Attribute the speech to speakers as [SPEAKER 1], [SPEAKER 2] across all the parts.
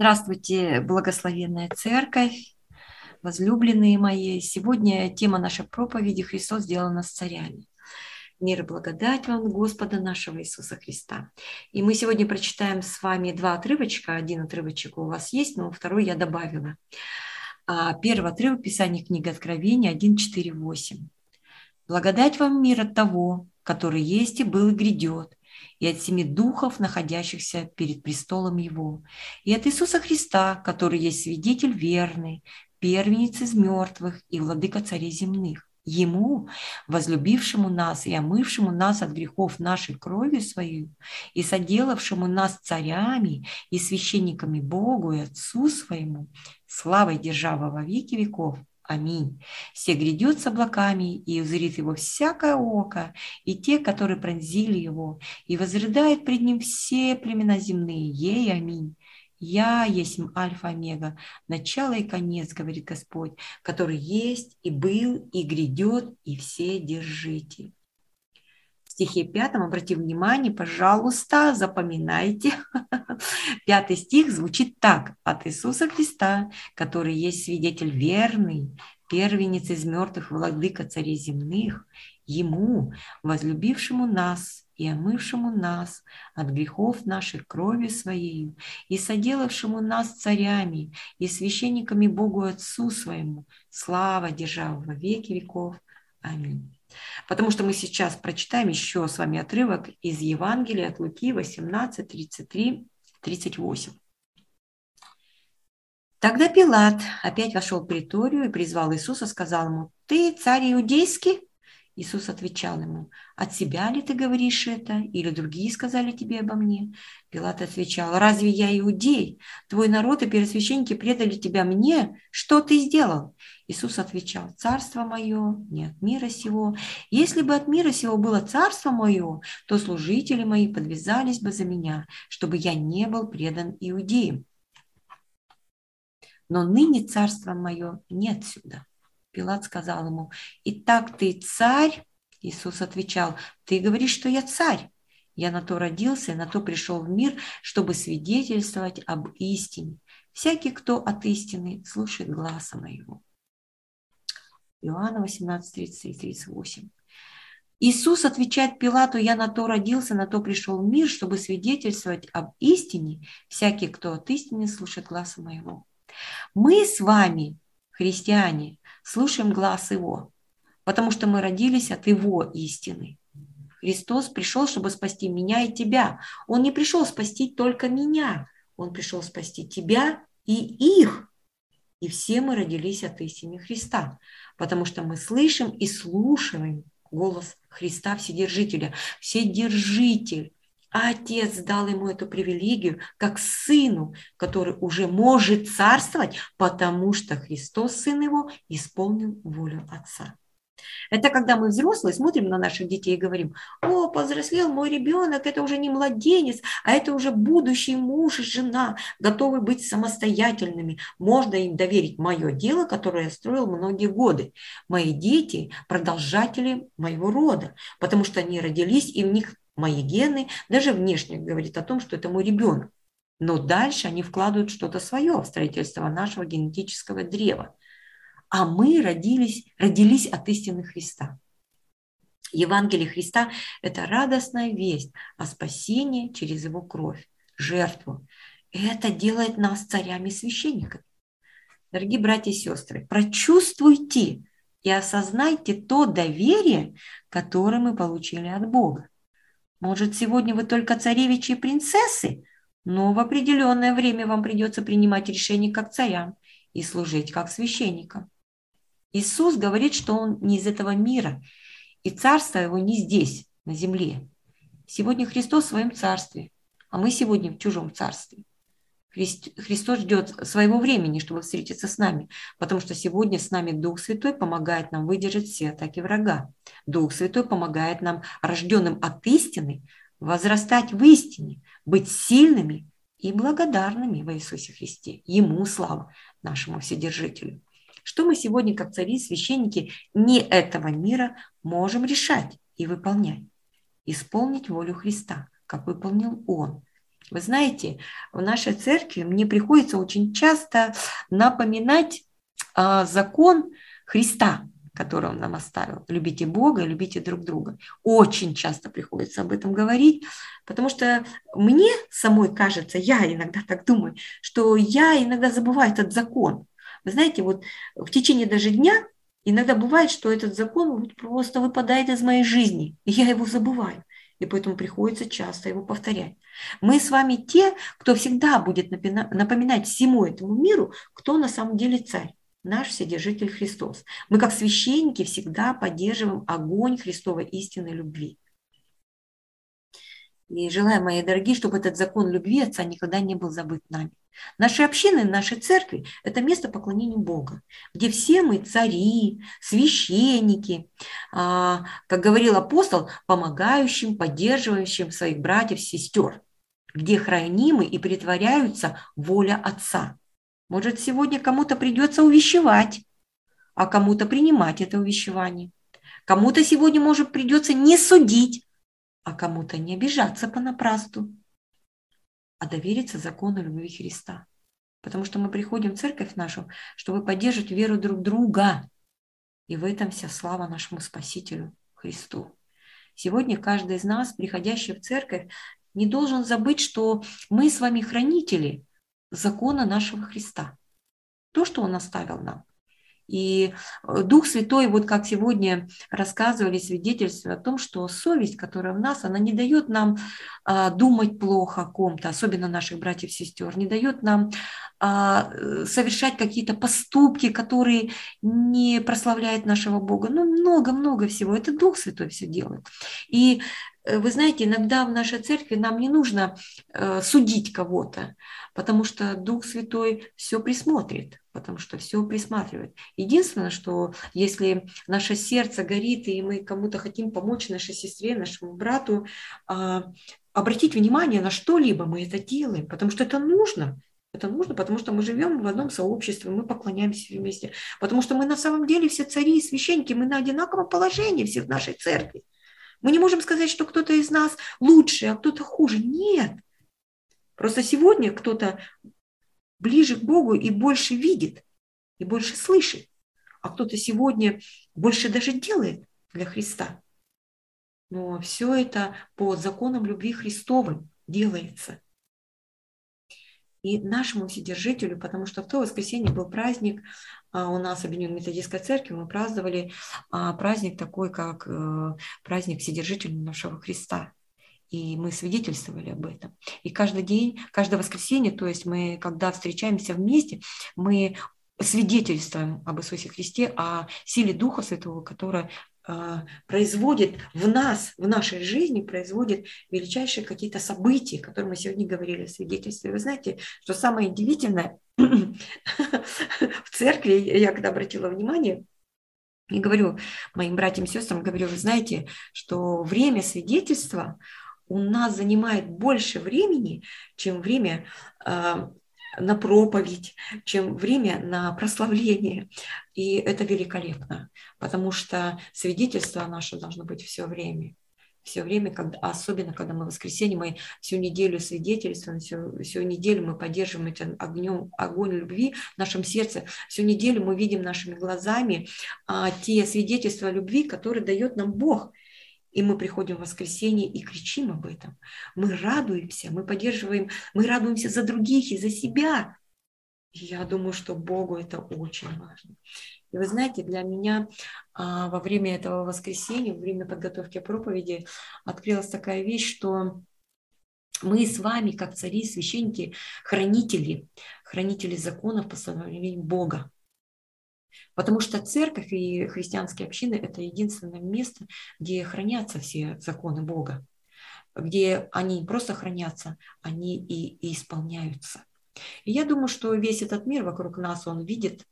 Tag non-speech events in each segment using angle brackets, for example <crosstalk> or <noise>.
[SPEAKER 1] Здравствуйте, благословенная церковь, возлюбленные мои. Сегодня тема нашей проповеди «Христос сделал нас царями». Мир и благодать вам Господа нашего Иисуса Христа. И мы сегодня прочитаем с вами два отрывочка. Один отрывочек у вас есть, но второй я добавила. А первый отрывок Писания книги Откровения 1.4.8. «Благодать вам мир от того, который есть и был и грядет, и от семи духов, находящихся перед престолом Его, и от Иисуса Христа, который есть свидетель верный, первенец из мертвых и владыка царей земных. Ему, возлюбившему нас и омывшему нас от грехов нашей кровью свою, и соделавшему нас царями и священниками Богу и Отцу своему, славой держава во веки веков. Аминь. Все грядет с облаками, и узрит его всякое око, и те, которые пронзили его, и возрыдает пред ним все племена земные. Ей аминь. Я есть Альфа-Омега, начало и конец, говорит Господь, который есть и был, и грядет, и все держите стихе пятом, обрати внимание, пожалуйста, запоминайте. <laughs> Пятый стих звучит так. От Иисуса Христа, который есть свидетель верный, первенец из мертвых, владыка царей земных, Ему, возлюбившему нас и омывшему нас от грехов наших крови Своей, и соделавшему нас царями и священниками Богу Отцу Своему, слава держава во веки веков. Аминь. Потому что мы сейчас прочитаем еще с вами отрывок из Евангелия от Луки 18, 33, 38. Тогда Пилат опять вошел в приторию и призвал Иисуса, сказал ему, «Ты царь иудейский?» Иисус отвечал ему, «От себя ли ты говоришь это, или другие сказали тебе обо мне?» Пилат отвечал, «Разве я иудей? Твой народ и первосвященники предали тебя мне? Что ты сделал?» Иисус отвечал, «Царство мое не от мира сего. Если бы от мира сего было царство мое, то служители мои подвязались бы за меня, чтобы я не был предан иудеям. Но ныне царство мое не отсюда». Пилат сказал ему, «Итак ты царь?» Иисус отвечал, «Ты говоришь, что я царь. Я на то родился и на то пришел в мир, чтобы свидетельствовать об истине. Всякий, кто от истины, слушает глаза моего». Иоанна 18, 33, 38. Иисус отвечает Пилату, «Я на то родился, на то пришел в мир, чтобы свидетельствовать об истине. Всякий, кто от истины, слушает глаза моего». Мы с вами, христиане, слушаем глаз Его, потому что мы родились от Его истины. Христос пришел, чтобы спасти меня и тебя. Он не пришел спасти только меня, Он пришел спасти тебя и их. И все мы родились от истины Христа, потому что мы слышим и слушаем голос Христа Вседержителя. Вседержитель а отец дал ему эту привилегию как сыну, который уже может царствовать, потому что Христос, сын его, исполнил волю отца. Это когда мы взрослые смотрим на наших детей и говорим, о, повзрослел мой ребенок, это уже не младенец, а это уже будущий муж и жена, готовы быть самостоятельными. Можно им доверить мое дело, которое я строил многие годы. Мои дети – продолжатели моего рода, потому что они родились, и в них мои гены, даже внешне говорит о том, что это мой ребенок. Но дальше они вкладывают что-то свое в строительство нашего генетического древа. А мы родились, родились от истины Христа. Евангелие Христа – это радостная весть о спасении через Его кровь, жертву. И это делает нас царями и священниками. Дорогие братья и сестры, прочувствуйте и осознайте то доверие, которое мы получили от Бога. Может, сегодня вы только царевичи и принцессы, но в определенное время вам придется принимать решения как царям и служить как священникам. Иисус говорит, что Он не из этого мира, и царство Его не здесь, на земле. Сегодня Христос в своем царстве, а мы сегодня в чужом царстве. Христос ждет своего времени, чтобы встретиться с нами, потому что сегодня с нами Дух Святой помогает нам выдержать все атаки врага. Дух Святой помогает нам, рожденным от истины, возрастать в истине, быть сильными и благодарными в Иисусе Христе. Ему слава, нашему Вседержителю. Что мы сегодня, как цари, священники не этого мира, можем решать и выполнять? Исполнить волю Христа, как выполнил Он – Вы знаете, в нашей церкви мне приходится очень часто напоминать а, закон Христа, который Он нам оставил. Любите Бога, любите друг друга. Очень часто приходится об этом говорить, потому что мне самой кажется, я иногда так думаю, что я иногда забываю этот закон. Вы знаете, вот в течение даже дня иногда бывает, что этот закон просто выпадает из моей жизни, и я его забываю и поэтому приходится часто его повторять. Мы с вами те, кто всегда будет напоминать всему этому миру, кто на самом деле царь наш Вседержитель Христос. Мы, как священники, всегда поддерживаем огонь Христовой истинной любви. И желаю, мои дорогие, чтобы этот закон любви Отца никогда не был забыт нами. Наши общины, наши церкви – это место поклонения Бога, где все мы цари, священники, а, как говорил апостол, помогающим, поддерживающим своих братьев, сестер, где хранимы и притворяются воля Отца. Может, сегодня кому-то придется увещевать, а кому-то принимать это увещевание. Кому-то сегодня, может, придется не судить, а кому-то не обижаться понапрасну а довериться закону любви Христа. Потому что мы приходим в церковь нашу, чтобы поддерживать веру друг друга. И в этом вся слава нашему Спасителю Христу. Сегодня каждый из нас, приходящий в церковь, не должен забыть, что мы с вами хранители закона нашего Христа. То, что Он оставил нам. И э, Дух Святой, вот как сегодня рассказывали свидетельства о том, что совесть, которая в нас, она не дает нам а, думать плохо о ком-то, особенно наших братьев и сестер, не дает нам а, э, совершать какие-то поступки, которые не прославляют нашего Бога. Ну, много-много всего. Это Дух Святой все делает. И Э, вы знаете, иногда в нашей церкви нам не нужно судить кого-то, потому что Дух Святой все присмотрит, потому что все присматривает. Единственное, что если наше сердце горит, и мы кому-то хотим помочь нашей сестре, нашему брату, э, обратить внимание на что-либо, мы это делаем, потому что это нужно. Это нужно, потому что мы живем в одном сообществе, мы поклоняемся вместе, потому что мы на самом деле все цари и священники, мы на одинаковом положении все в нашей церкви. Мы не можем сказать, что кто-то из нас лучше, а кто-то хуже. Нет. Просто сегодня кто-то ближе к Богу и больше видит, и больше слышит. А кто-то сегодня больше даже делает для Христа. Но все это по законам любви Христовым делается и нашему Вседержителю, потому что в то воскресенье был праздник а, у нас Объединенной Методистской Церкви, мы праздновали а, праздник такой, как э, праздник Вседержителя нашего Христа. И мы свидетельствовали об этом. И каждый день, каждое воскресенье, то есть мы, когда встречаемся вместе, мы свидетельствуем об Иисусе Христе, о силе Духа Святого, которая а, производит в нас, в нашей жизни, производит величайшие какие-то события, которые мы сегодня говорили в свидетельстве. Вы знаете, что самое удивительное <clears throat> в церкви, я когда обратила внимание, и говорю моим братьям и сестрам, говорю, вы знаете, что время свидетельства у нас занимает больше времени, чем время а, на проповедь, чем время на прославление. И это великолепно, потому что свидетельство наше должно быть все время. Все время, когда, особенно когда мы в воскресенье, мы всю неделю свидетельствуем, всю, всю неделю мы поддерживаем этим огнем, огонь любви в нашем сердце. Всю неделю мы видим нашими глазами а, те свидетельства любви, которые дает нам Бог. И мы приходим в воскресенье и кричим об этом. Мы радуемся, мы поддерживаем, мы радуемся за других и за себя. И я думаю, что Богу это очень важно. И вы знаете, для меня а, во время этого воскресенья, во время подготовки проповеди, открылась такая вещь, что мы с вами, как цари, священники, хранители, хранители законов, постановлений Бога. Потому что церковь и христианские общины – это единственное место, где хранятся все законы Бога, где они не просто хранятся, они и, и исполняются. И я думаю, что весь этот мир вокруг нас, он видит,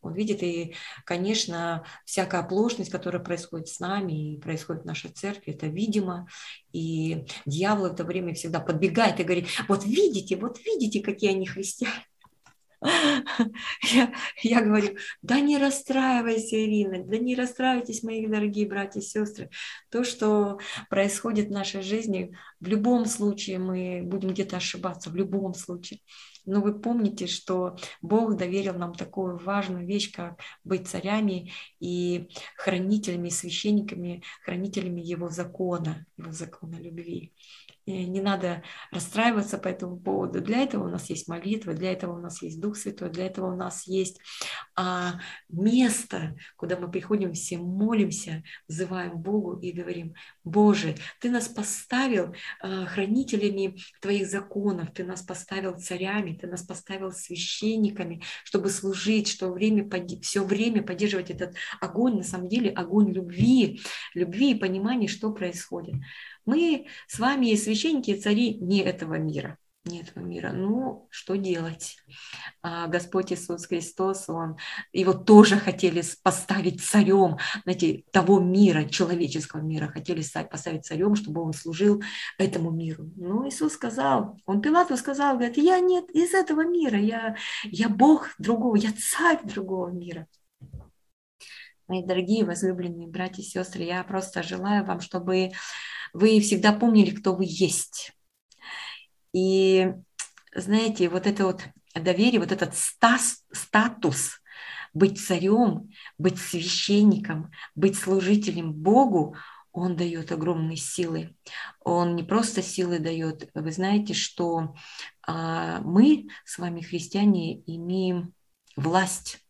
[SPEAKER 1] он видит и, конечно, всякая оплошность, которая происходит с нами и происходит в нашей церкви, это видимо. И дьявол в это время всегда подбегает и говорит, вот видите, вот видите, какие они христиане. <laughs> Я, я говорю, да не расстраивайся, Ирина, да не расстраивайтесь, мои дорогие братья и сестры. То, что происходит в нашей жизни, в любом случае мы будем где-то ошибаться, в любом случае. Но вы помните, что Бог доверил нам такую важную вещь, как быть царями и хранителями, священниками, хранителями Его закона, Его закона любви не надо расстраиваться по этому поводу. Для этого у нас есть молитва, для этого у нас есть Дух Святой, для этого у нас есть а, место, куда мы приходим, все молимся, взываем Богу и говорим, Боже, Ты нас поставил а, хранителями Твоих законов, Ты нас поставил царями, Ты нас поставил священниками, чтобы служить, что время, все время поддерживать этот огонь, на самом деле огонь любви, любви и понимания, что происходит. Мы с вами священники и цари не этого мира. Не этого мира. Ну, что делать? А, Господь Иисус Христос, Он, его тоже хотели поставить царем, знаете, того мира, человеческого мира, хотели поставить царем, чтобы он служил этому миру. Но Иисус сказал, он Пилату сказал, говорит, я нет из этого мира, я, я Бог другого, я царь другого мира. Мои дорогие возлюбленные братья и сестры, я просто желаю вам, чтобы вы всегда помнили, кто вы есть. И знаете, вот это вот доверие, вот этот стас, статус быть царем, быть священником, быть служителем Богу, он дает огромные силы. Он не просто силы дает. Вы знаете, что а, мы с вами, христиане, имеем власть.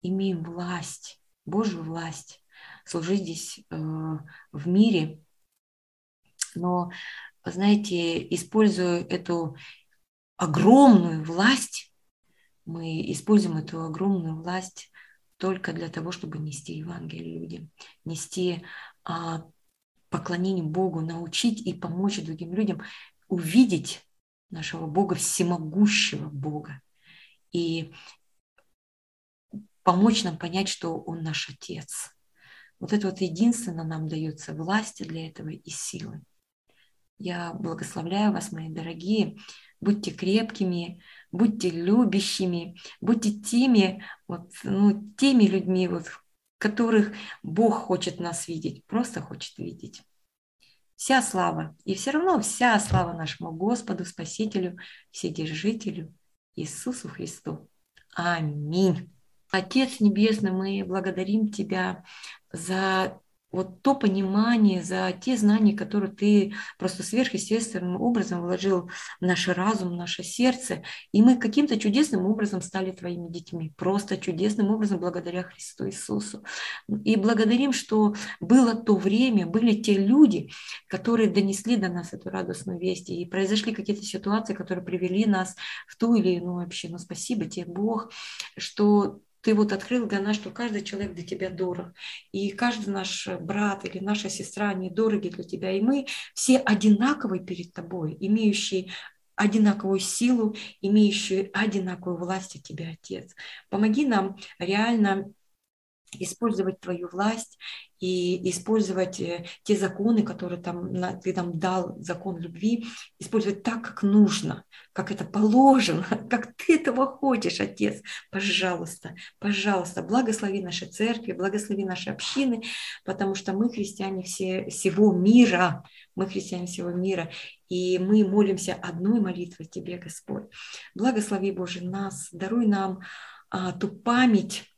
[SPEAKER 1] Имеем власть, Божью власть. Служить здесь э, в мире но, знаете, используя эту огромную власть, мы используем эту огромную власть только для того, чтобы нести Евангелие людям, нести а, поклонение Богу, научить и помочь другим людям увидеть нашего Бога, всемогущего Бога, и помочь нам понять, что Он наш Отец. Вот это вот единственно нам дается власть для этого и силы. Я благословляю вас, мои дорогие. Будьте крепкими, будьте любящими, будьте теми, вот, ну, теми людьми, вот, которых Бог хочет нас видеть, просто хочет видеть. Вся слава, и все равно вся слава нашему Господу, Спасителю, Вседержителю, Иисусу Христу. Аминь. Отец Небесный, мы благодарим Тебя за вот то понимание, за те знания, которые ты просто сверхъестественным образом вложил в наш разум, в наше сердце, и мы каким-то чудесным образом стали твоими детьми, просто чудесным образом благодаря Христу Иисусу. И благодарим, что было то время, были те люди, которые донесли до нас эту радостную весть, и произошли какие-то ситуации, которые привели нас в ту или иную общину. Спасибо тебе, Бог, что ты вот открыл для нас, что каждый человек для тебя дорог. И каждый наш брат или наша сестра, они дороги для тебя. И мы все одинаковые перед тобой, имеющие одинаковую силу, имеющие одинаковую власть от тебя, Отец. Помоги нам реально использовать твою власть и использовать э, те законы, которые там, ты нам дал, закон любви, использовать так, как нужно, как это положено, <laughs> как ты этого хочешь, Отец. Пожалуйста, пожалуйста, благослови наши церкви, благослови наши общины, потому что мы христиане все, всего мира, мы христиане всего мира, и мы молимся одной молитвой Тебе, Господь. Благослови, Боже, нас, даруй нам а, ту память,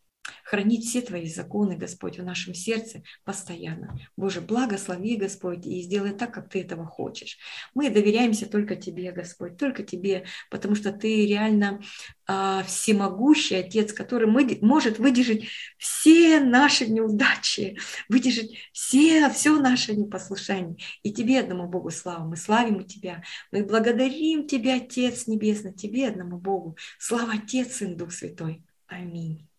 [SPEAKER 1] хранить все Твои законы, Господь, в нашем сердце постоянно. Боже, благослови, Господь, и сделай так, как Ты этого хочешь. Мы доверяемся только Тебе, Господь, только Тебе, потому что Ты реально а, всемогущий Отец, который мы, может выдержать все наши неудачи, выдержать все, все наше непослушание. И Тебе одному Богу слава. Мы славим Тебя. Мы благодарим Тебя, Отец Небесный, Тебе одному Богу. Слава Отец, Сын, Дух Святой. Аминь.